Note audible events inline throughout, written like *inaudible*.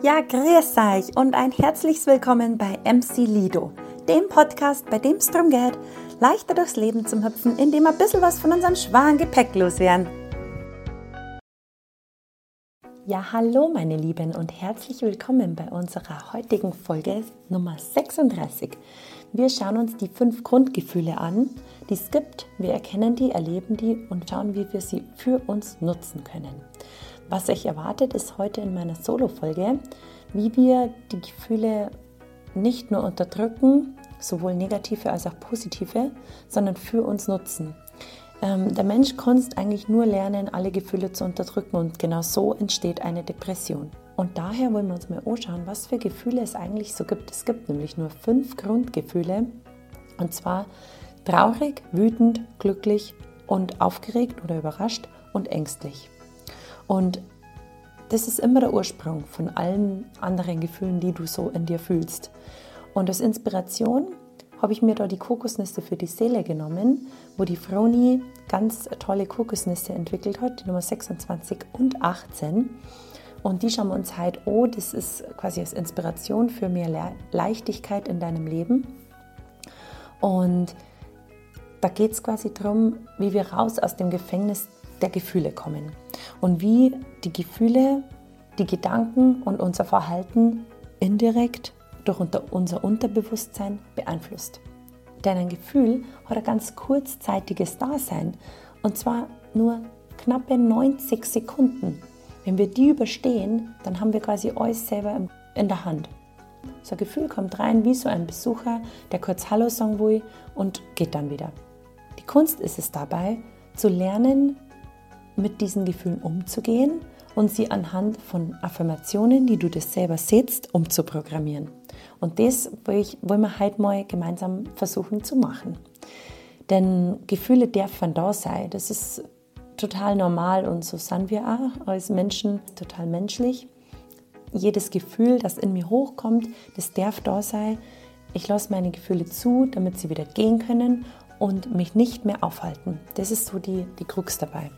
Ja, grüß euch und ein herzliches Willkommen bei MC Lido, dem Podcast, bei dem es darum geht, leichter durchs Leben zu hüpfen, indem wir ein bisschen was von unserem schweren Gepäck loswerden. Ja, hallo meine Lieben und herzlich willkommen bei unserer heutigen Folge Nummer 36. Wir schauen uns die fünf Grundgefühle an, die es gibt. Wir erkennen die, erleben die und schauen, wie wir sie für uns nutzen können. Was euch erwartet, ist heute in meiner Solo-Folge, wie wir die Gefühle nicht nur unterdrücken, sowohl negative als auch positive, sondern für uns nutzen. Ähm, der Mensch kann eigentlich nur lernen, alle Gefühle zu unterdrücken und genau so entsteht eine Depression. Und daher wollen wir uns mal anschauen, was für Gefühle es eigentlich so gibt. Es gibt nämlich nur fünf Grundgefühle und zwar traurig, wütend, glücklich und aufgeregt oder überrascht und ängstlich. Und das ist immer der Ursprung von allen anderen Gefühlen, die du so in dir fühlst. Und als Inspiration habe ich mir da die Kokosnüsse für die Seele genommen, wo die Froni ganz tolle Kokosnüsse entwickelt hat, die Nummer 26 und 18. Und die schauen wir uns heute an. Das ist quasi als Inspiration für mehr Le Leichtigkeit in deinem Leben. Und da geht es quasi darum, wie wir raus aus dem Gefängnis der Gefühle kommen und wie die Gefühle, die Gedanken und unser Verhalten indirekt durch unser Unterbewusstsein beeinflusst. Denn ein Gefühl hat ein ganz kurzzeitiges Dasein und zwar nur knappe 90 Sekunden. Wenn wir die überstehen, dann haben wir quasi alles selber in der Hand. So ein Gefühl kommt rein wie so ein Besucher, der kurz Hallo sagen will und geht dann wieder. Die Kunst ist es dabei, zu lernen, mit diesen Gefühlen umzugehen und sie anhand von Affirmationen, die du das selber setzt, umzuprogrammieren. Und das wollen wir heute mal gemeinsam versuchen zu machen. Denn Gefühle dürfen da sein. Das ist total normal und so sind wir auch als Menschen total menschlich. Jedes Gefühl, das in mir hochkommt, das darf da sein. Ich lasse meine Gefühle zu, damit sie wieder gehen können und mich nicht mehr aufhalten. Das ist so die, die Krux dabei.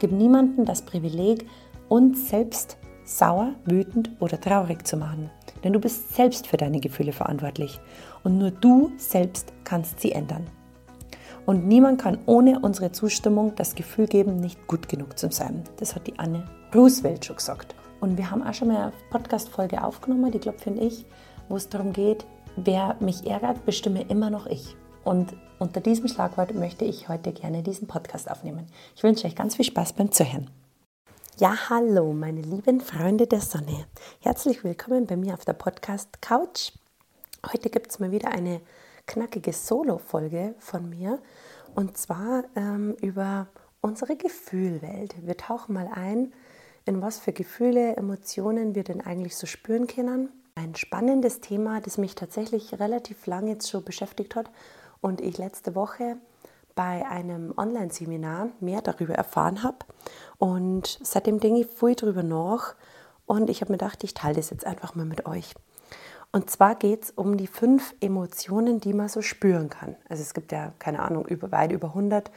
Gib niemandem das Privileg, uns selbst sauer, wütend oder traurig zu machen. Denn du bist selbst für deine Gefühle verantwortlich. Und nur du selbst kannst sie ändern. Und niemand kann ohne unsere Zustimmung das Gefühl geben, nicht gut genug zu sein. Das hat die Anne Roosevelt schon gesagt. Und wir haben auch schon mal eine Podcast-Folge aufgenommen, die Klopfe und ich, wo es darum geht, wer mich ärgert, bestimme immer noch ich. Und unter diesem Schlagwort möchte ich heute gerne diesen Podcast aufnehmen. Ich wünsche euch ganz viel Spaß beim Zuhören. Ja, hallo, meine lieben Freunde der Sonne. Herzlich willkommen bei mir auf der Podcast Couch. Heute gibt es mal wieder eine knackige Solo-Folge von mir und zwar ähm, über unsere Gefühlwelt. Wir tauchen mal ein, in was für Gefühle, Emotionen wir denn eigentlich so spüren können. Ein spannendes Thema, das mich tatsächlich relativ lange jetzt schon beschäftigt hat und ich letzte Woche bei einem Online-Seminar mehr darüber erfahren habe. Und seitdem denke ich viel darüber nach und ich habe mir gedacht, ich teile das jetzt einfach mal mit euch. Und zwar geht es um die fünf Emotionen, die man so spüren kann. Also es gibt ja, keine Ahnung, über, weit über 100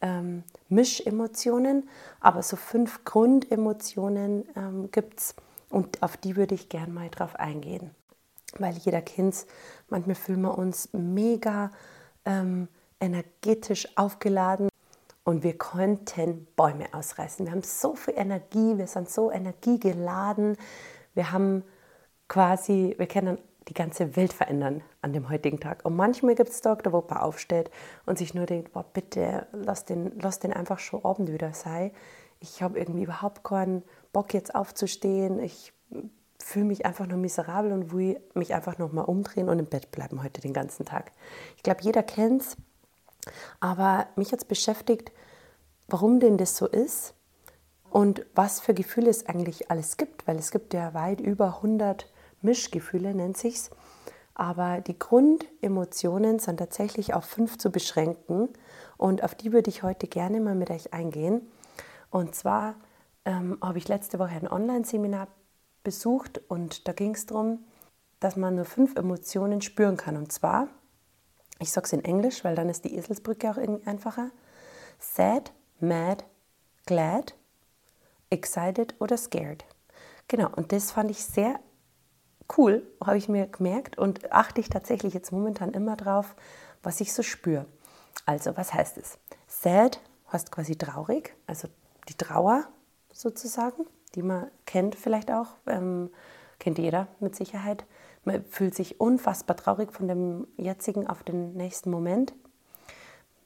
ähm, Mischemotionen, aber so fünf Grundemotionen ähm, gibt es und auf die würde ich gerne mal drauf eingehen. Weil jeder kennt manchmal fühlen wir uns mega ähm, energetisch aufgeladen und wir konnten Bäume ausreißen. Wir haben so viel Energie, wir sind so energiegeladen, wir haben quasi, wir können die ganze Welt verändern an dem heutigen Tag. Und manchmal gibt es Tage, wo man aufsteht und sich nur denkt, boah, bitte, lass den, lass den einfach schon Abend wieder sein. Ich habe irgendwie überhaupt keinen Bock jetzt aufzustehen. Ich fühle mich einfach nur miserabel und will mich einfach noch mal umdrehen und im Bett bleiben heute den ganzen Tag. Ich glaube, jeder kennt es, aber mich hat es beschäftigt, warum denn das so ist und was für Gefühle es eigentlich alles gibt, weil es gibt ja weit über 100 Mischgefühle, nennt sich's. Aber die Grundemotionen sind tatsächlich auf fünf zu beschränken und auf die würde ich heute gerne mal mit euch eingehen. Und zwar ähm, habe ich letzte Woche ein Online-Seminar besucht und da ging es darum, dass man nur fünf Emotionen spüren kann. Und zwar, ich sage es in Englisch, weil dann ist die Eselsbrücke auch irgendwie einfacher. Sad, mad, glad, excited oder scared. Genau, und das fand ich sehr cool, habe ich mir gemerkt und achte ich tatsächlich jetzt momentan immer drauf, was ich so spüre. Also, was heißt es? Sad heißt quasi traurig, also die Trauer sozusagen, die man kennt vielleicht auch, ähm, kennt jeder mit Sicherheit. Man fühlt sich unfassbar traurig von dem jetzigen auf den nächsten Moment.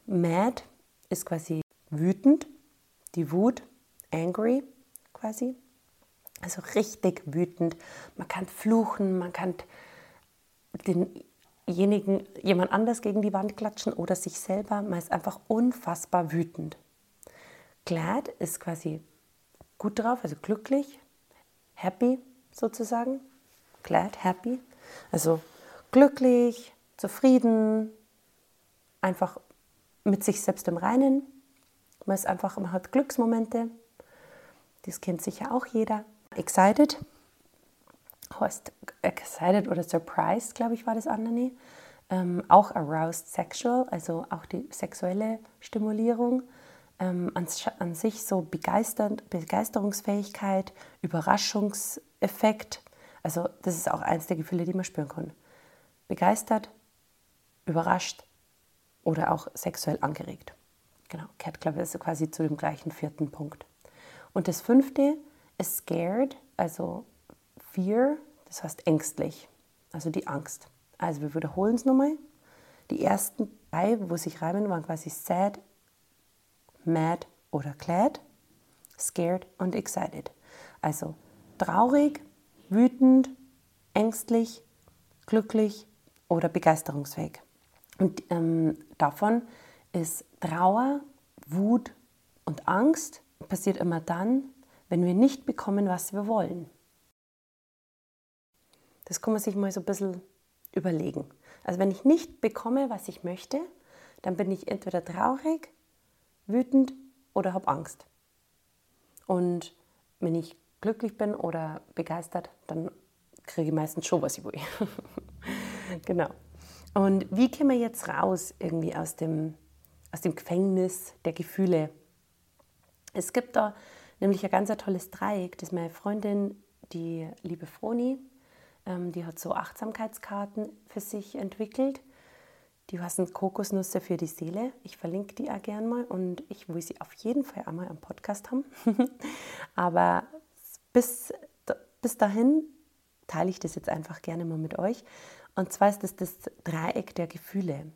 Mad ist quasi wütend, die Wut, angry quasi. Also richtig wütend. Man kann fluchen, man kann denjenigen, jemand anders gegen die Wand klatschen oder sich selber. Man ist einfach unfassbar wütend. Glad ist quasi gut drauf, also glücklich, happy sozusagen. Glad, happy. Also glücklich, zufrieden, einfach mit sich selbst im Reinen. Man ist einfach, man hat Glücksmomente. Das kennt sicher auch jeder. Excited heißt excited oder surprised, glaube ich, war das andere. Ähm, auch aroused sexual, also auch die sexuelle Stimulierung. Ähm, an, an, sich so begeistert, Begeisterungsfähigkeit, Überraschungseffekt. Also das ist auch eins der Gefühle, die man spüren kann. Begeistert, überrascht oder auch sexuell angeregt. Genau, kehrt, glaube ich, quasi zu dem gleichen vierten Punkt. Und das fünfte ist scared, also fear, das heißt ängstlich, also die Angst. Also wir wiederholen es nochmal. Die ersten drei, wo sich reimen, waren quasi sad, mad oder glad, scared und excited. Also traurig, wütend, ängstlich, glücklich oder begeisterungsfähig. Und ähm, davon ist Trauer, Wut und Angst passiert immer dann, wenn wir nicht bekommen, was wir wollen. Das kann man sich mal so ein bisschen überlegen. Also wenn ich nicht bekomme, was ich möchte, dann bin ich entweder traurig, wütend oder habe Angst. Und wenn ich glücklich bin oder begeistert, dann kriege ich meistens schon, was ich will. *laughs* genau. Und wie kommen wir jetzt raus irgendwie aus dem, aus dem Gefängnis der Gefühle? Es gibt da nämlich ein ganz tolles Dreieck, das meine Freundin, die liebe Froni, ähm, die hat so Achtsamkeitskarten für sich entwickelt. Die heißen Kokosnüsse für die Seele. Ich verlinke die auch gern mal und ich will sie auf jeden Fall einmal am Podcast haben. *laughs* Aber bis, bis dahin teile ich das jetzt einfach gerne mal mit euch. Und zwar ist das das Dreieck der Gefühle.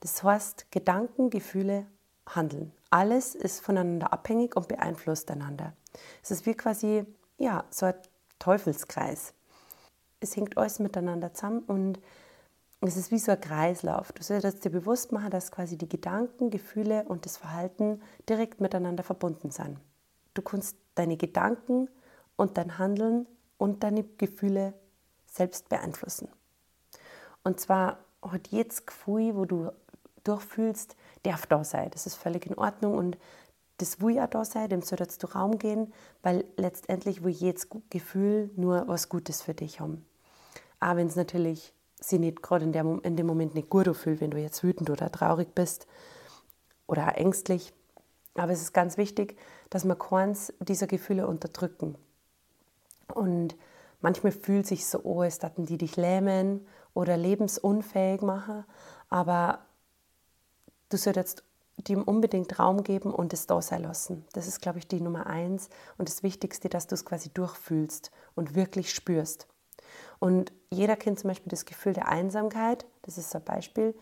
Das heißt Gedanken, Gefühle, Handeln. Alles ist voneinander abhängig und beeinflusst einander. Es ist wie quasi ja, so ein Teufelskreis. Es hängt alles miteinander zusammen und es ist wie so ein Kreislauf. Du solltest dir bewusst machen, dass quasi die Gedanken, Gefühle und das Verhalten direkt miteinander verbunden sind. Du kannst deine Gedanken und dein Handeln und deine Gefühle selbst beeinflussen. Und zwar hat jedes Gefühl, wo du durchfühlst, darf da sein. Das ist völlig in Ordnung und das will ja da sein, dem solltest du Raum gehen, weil letztendlich will jedes Gefühl nur was Gutes für dich haben. Aber wenn es natürlich sie nicht gerade in, in dem Moment nicht gut fühlt, wenn du jetzt wütend oder traurig bist oder ängstlich. Aber es ist ganz wichtig, dass wir keins dieser Gefühle unterdrücken. Und manchmal fühlt sich so an, als dass die dich lähmen oder lebensunfähig machen. Aber du solltest dem unbedingt Raum geben und es da sein lassen. Das ist, glaube ich, die Nummer eins und das Wichtigste, dass du es quasi durchfühlst und wirklich spürst. Und jeder kennt zum Beispiel das Gefühl der Einsamkeit, das ist so ein Beispiel,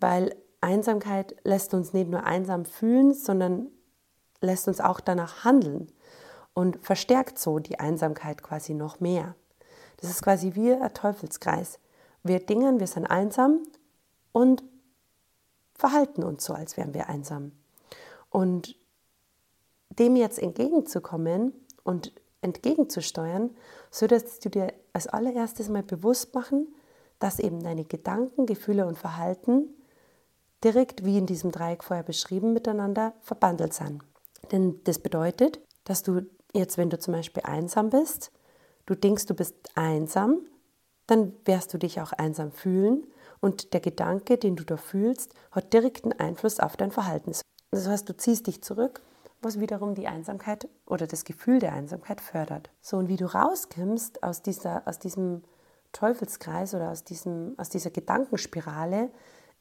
weil Einsamkeit lässt uns nicht nur einsam fühlen, sondern lässt uns auch danach handeln und verstärkt so die Einsamkeit quasi noch mehr. Das ist quasi wie ein Teufelskreis. Wir dingen, wir sind einsam und verhalten uns so, als wären wir einsam. Und dem jetzt entgegenzukommen und entgegenzusteuern, so dass du dir als allererstes mal bewusst machen, dass eben deine Gedanken, Gefühle und Verhalten direkt wie in diesem Dreieck vorher beschrieben miteinander verbandelt sind. Denn das bedeutet, dass du jetzt, wenn du zum Beispiel einsam bist, du denkst, du bist einsam, dann wirst du dich auch einsam fühlen und der Gedanke, den du da fühlst, hat direkten Einfluss auf dein Verhalten. Das heißt, du ziehst dich zurück, was wiederum die Einsamkeit oder das Gefühl der Einsamkeit fördert. So, und wie du rauskommst aus, dieser, aus diesem Teufelskreis oder aus, diesem, aus dieser Gedankenspirale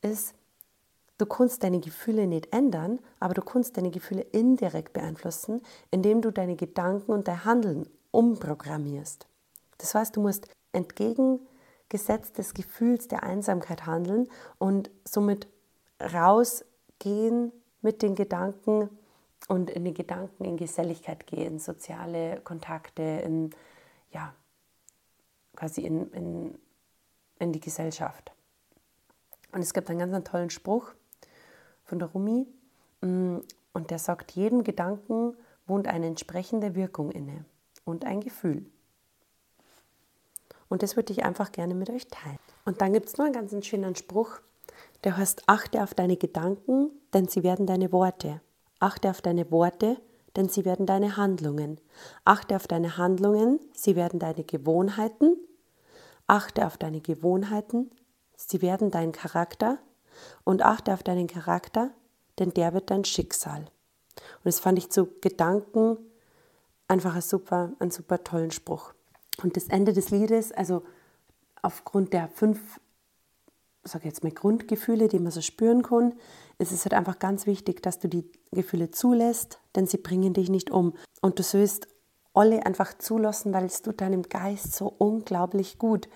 ist, du kannst deine Gefühle nicht ändern, aber du kannst deine Gefühle indirekt beeinflussen, indem du deine Gedanken und dein Handeln umprogrammierst. Das heißt, du musst entgegengesetzt des Gefühls der Einsamkeit handeln und somit rausgehen mit den Gedanken und in die Gedanken in Geselligkeit gehen, soziale Kontakte, in, ja, quasi in, in, in die Gesellschaft. Und es gibt einen ganz einen tollen Spruch von der Rumi mm, und der sagt, jedem Gedanken wohnt eine entsprechende Wirkung inne und ein Gefühl. Und das würde ich einfach gerne mit euch teilen. Und dann gibt es noch einen ganz schönen Spruch, der heißt, achte auf deine Gedanken, denn sie werden deine Worte. Achte auf deine Worte, denn sie werden deine Handlungen. Achte auf deine Handlungen, sie werden deine Gewohnheiten. Achte auf deine Gewohnheiten, sie werden dein Charakter. Und achte auf deinen Charakter, denn der wird dein Schicksal. Und das fand ich zu Gedanken einfach ein super, einen super tollen Spruch. Und das Ende des Liedes, also aufgrund der fünf sage jetzt mal, Grundgefühle, die man so spüren kann, ist es halt einfach ganz wichtig, dass du die Gefühle zulässt, denn sie bringen dich nicht um. Und du sollst alle einfach zulassen, weil es tut deinem Geist so unglaublich gut.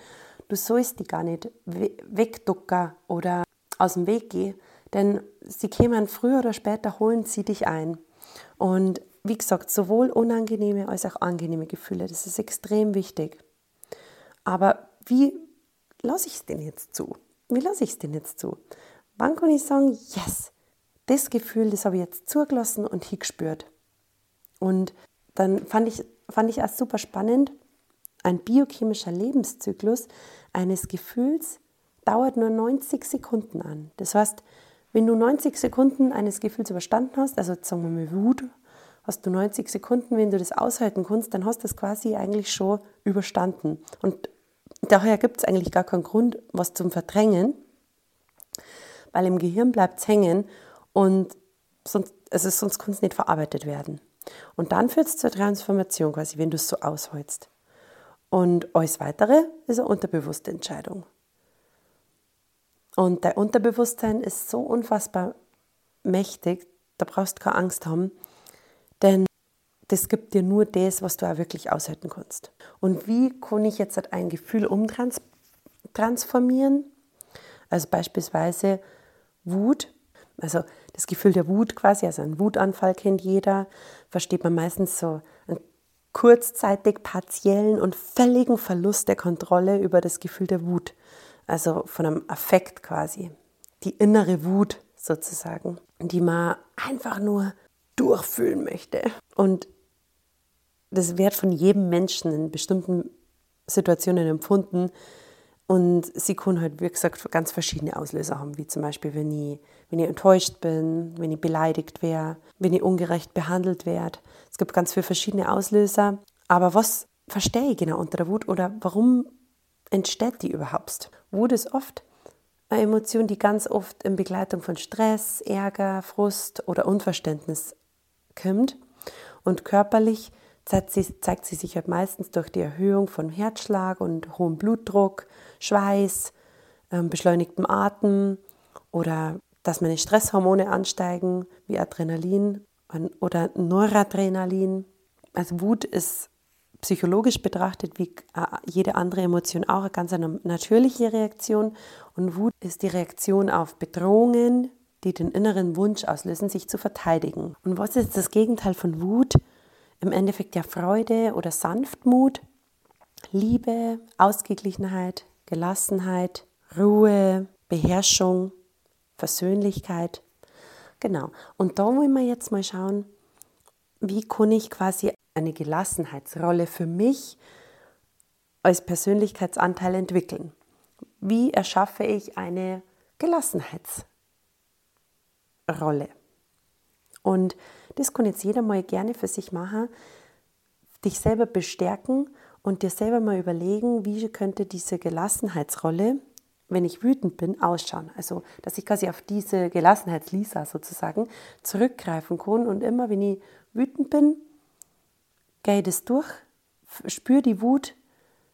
Du sollst die gar nicht wegducken oder aus dem Weg gehen, denn sie kämen früher oder später, holen sie dich ein. Und wie gesagt, sowohl unangenehme als auch angenehme Gefühle, das ist extrem wichtig. Aber wie lasse ich es denn jetzt zu? Wie lasse ich es denn jetzt zu? Wann kann ich sagen, yes, das Gefühl, das habe ich jetzt zugelassen und hingespürt. Und dann fand ich, fand ich auch super spannend, ein biochemischer Lebenszyklus eines Gefühls dauert nur 90 Sekunden an. Das heißt, wenn du 90 Sekunden eines Gefühls überstanden hast, also sagen wir mal Wut, hast du 90 Sekunden, wenn du das aushalten kannst, dann hast du das quasi eigentlich schon überstanden. Und Daher gibt es eigentlich gar keinen Grund, was zum Verdrängen, weil im Gehirn bleibt es hängen und sonst, also sonst kann es nicht verarbeitet werden. Und dann führt es zur Transformation quasi, wenn du es so ausholst. Und alles Weitere ist eine unterbewusste Entscheidung. Und dein Unterbewusstsein ist so unfassbar mächtig, da brauchst du keine Angst haben, denn das gibt dir nur das, was du auch wirklich aushalten kannst. Und wie kann ich jetzt ein Gefühl umtransformieren? Also beispielsweise Wut, also das Gefühl der Wut quasi, also ein Wutanfall kennt jeder, versteht man meistens so einen kurzzeitig partiellen und völligen Verlust der Kontrolle über das Gefühl der Wut, also von einem Affekt quasi, die innere Wut sozusagen, die man einfach nur durchfühlen möchte. Und das wird von jedem Menschen in bestimmten Situationen empfunden. Und sie können halt, wie gesagt, ganz verschiedene Auslöser haben, wie zum Beispiel, wenn ich, wenn ich enttäuscht bin, wenn ich beleidigt wäre, wenn ich ungerecht behandelt werde. Es gibt ganz viele verschiedene Auslöser. Aber was verstehe ich genau unter der Wut oder warum entsteht die überhaupt? Wut ist oft eine Emotion, die ganz oft in Begleitung von Stress, Ärger, Frust oder Unverständnis kommt. Und körperlich zeigt sie, zeigt sie sich halt meistens durch die Erhöhung von Herzschlag und hohem Blutdruck, Schweiß, ähm, beschleunigtem Atem oder dass meine Stresshormone ansteigen, wie Adrenalin oder Noradrenalin. Also Wut ist psychologisch betrachtet wie äh, jede andere Emotion auch eine ganz natürliche Reaktion. Und Wut ist die Reaktion auf Bedrohungen, die den inneren Wunsch auslösen, sich zu verteidigen. Und was ist das Gegenteil von Wut? Im Endeffekt ja Freude oder Sanftmut, Liebe, Ausgeglichenheit, Gelassenheit, Ruhe, Beherrschung, Versöhnlichkeit. Genau. Und da wollen wir jetzt mal schauen, wie kann ich quasi eine Gelassenheitsrolle für mich als Persönlichkeitsanteil entwickeln? Wie erschaffe ich eine Gelassenheitsrolle? Und das kann jetzt jeder mal gerne für sich machen, dich selber bestärken und dir selber mal überlegen, wie könnte diese Gelassenheitsrolle, wenn ich wütend bin, ausschauen. Also, dass ich quasi auf diese Gelassenheitslisa sozusagen zurückgreifen kann und immer, wenn ich wütend bin, gehe ich das durch, spüre die Wut,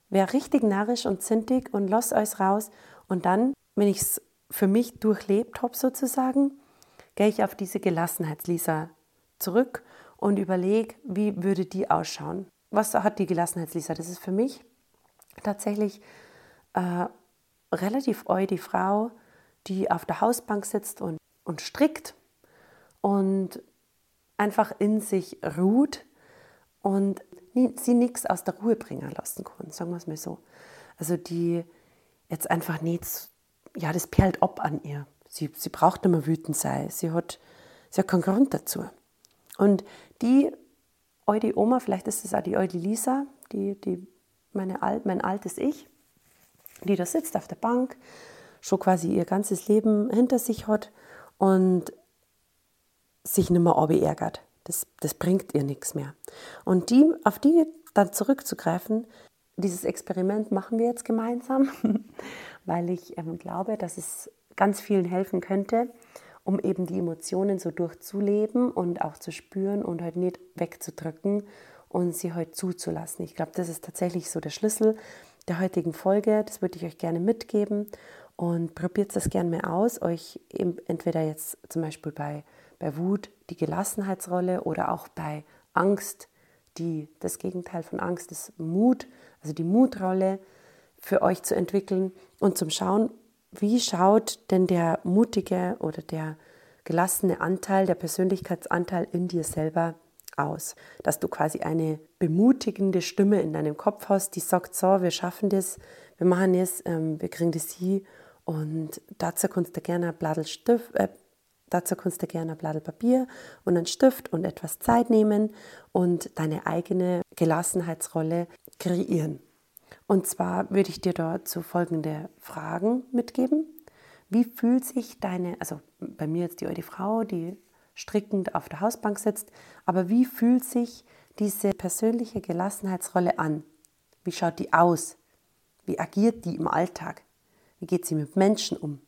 wäre richtig narrisch und zintig und lass euch raus. Und dann, wenn ich es für mich durchlebt habe sozusagen, gehe ich auf diese Gelassenheitslisa zurück und überlege, wie würde die ausschauen. Was hat die Gelassenheitslisa? Das ist für mich tatsächlich äh, relativ eu die Frau, die auf der Hausbank sitzt und, und strickt und einfach in sich ruht und sie nichts aus der Ruhe bringen lassen kann, sagen wir es mal so. Also die jetzt einfach nichts, ja, das perlt ab an ihr. Sie, sie braucht nicht mehr wütend sein. Sie hat, sie hat keinen Grund dazu. Und die alte Oma, vielleicht ist es auch die alte Lisa, die, die meine, mein altes Ich, die da sitzt auf der Bank, schon quasi ihr ganzes Leben hinter sich hat und sich nicht mehr ärgert. Das, das bringt ihr nichts mehr. Und die, auf die dann zurückzugreifen, dieses Experiment machen wir jetzt gemeinsam, *laughs* weil ich ähm, glaube, dass es ganz vielen helfen könnte, um eben die Emotionen so durchzuleben und auch zu spüren und halt nicht wegzudrücken und sie halt zuzulassen. Ich glaube, das ist tatsächlich so der Schlüssel der heutigen Folge. Das würde ich euch gerne mitgeben und probiert es gerne mal aus, euch entweder jetzt zum Beispiel bei, bei Wut die Gelassenheitsrolle oder auch bei Angst, die, das Gegenteil von Angst ist Mut, also die Mutrolle für euch zu entwickeln und zum Schauen, wie schaut denn der mutige oder der gelassene Anteil, der Persönlichkeitsanteil in dir selber aus? Dass du quasi eine bemutigende Stimme in deinem Kopf hast, die sagt, so, wir schaffen das, wir machen es, ähm, wir kriegen das hier und dazu kannst du gerne ein Stift, äh, dazu kannst du gerne ein Blatt Papier und einen Stift und etwas Zeit nehmen und deine eigene Gelassenheitsrolle kreieren. Und zwar würde ich dir dazu folgende Fragen mitgeben. Wie fühlt sich deine, also bei mir jetzt die alte Frau, die strickend auf der Hausbank sitzt, aber wie fühlt sich diese persönliche Gelassenheitsrolle an? Wie schaut die aus? Wie agiert die im Alltag? Wie geht sie mit Menschen um?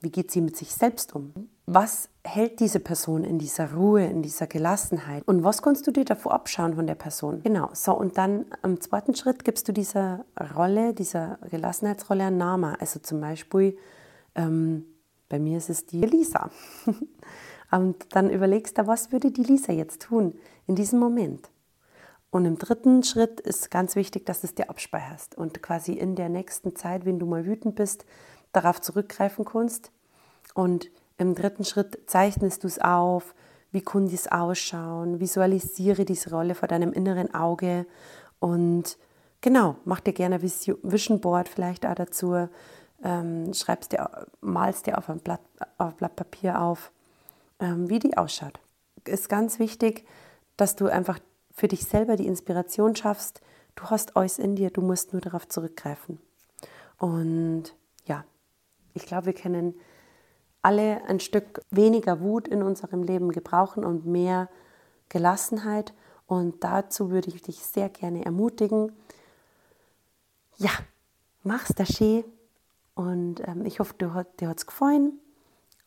Wie geht sie mit sich selbst um? Was hält diese Person in dieser Ruhe, in dieser Gelassenheit? Und was kannst du dir davor abschauen von der Person? Genau, so und dann im zweiten Schritt gibst du dieser Rolle, dieser Gelassenheitsrolle einen Namen. Also zum Beispiel, ähm, bei mir ist es die Lisa. *laughs* und dann überlegst du, was würde die Lisa jetzt tun in diesem Moment? Und im dritten Schritt ist ganz wichtig, dass du es dir abspeicherst und quasi in der nächsten Zeit, wenn du mal wütend bist, darauf zurückgreifen kannst. Und im dritten Schritt zeichnest du es auf, wie kann dies ausschauen, visualisiere diese Rolle vor deinem inneren Auge und genau, mach dir gerne Vision Board vielleicht auch dazu, ähm, schreibst dir, malst dir auf ein Blatt, auf Blatt Papier auf, ähm, wie die ausschaut. Ist ganz wichtig, dass du einfach für dich selber die Inspiration schaffst. Du hast alles in dir, du musst nur darauf zurückgreifen. Und ja, ich glaube, wir können alle ein Stück weniger Wut in unserem Leben gebrauchen und mehr Gelassenheit. Und dazu würde ich dich sehr gerne ermutigen. Ja, mach's da schön. Und ähm, ich hoffe, dir hat es gefallen.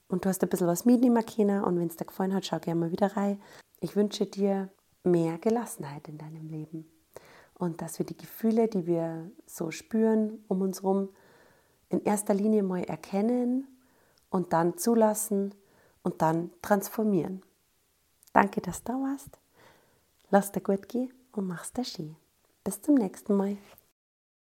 Und du hast ein bisschen was mitnehmen können. Und wenn es dir gefallen hat, schau gerne mal wieder rein. Ich wünsche dir mehr Gelassenheit in deinem Leben. Und dass wir die Gefühle, die wir so spüren um uns herum, in erster Linie mal erkennen und dann zulassen und dann transformieren. Danke, dass du da warst. Lass dir gut gehen und mach's dir schön. Bis zum nächsten Mal.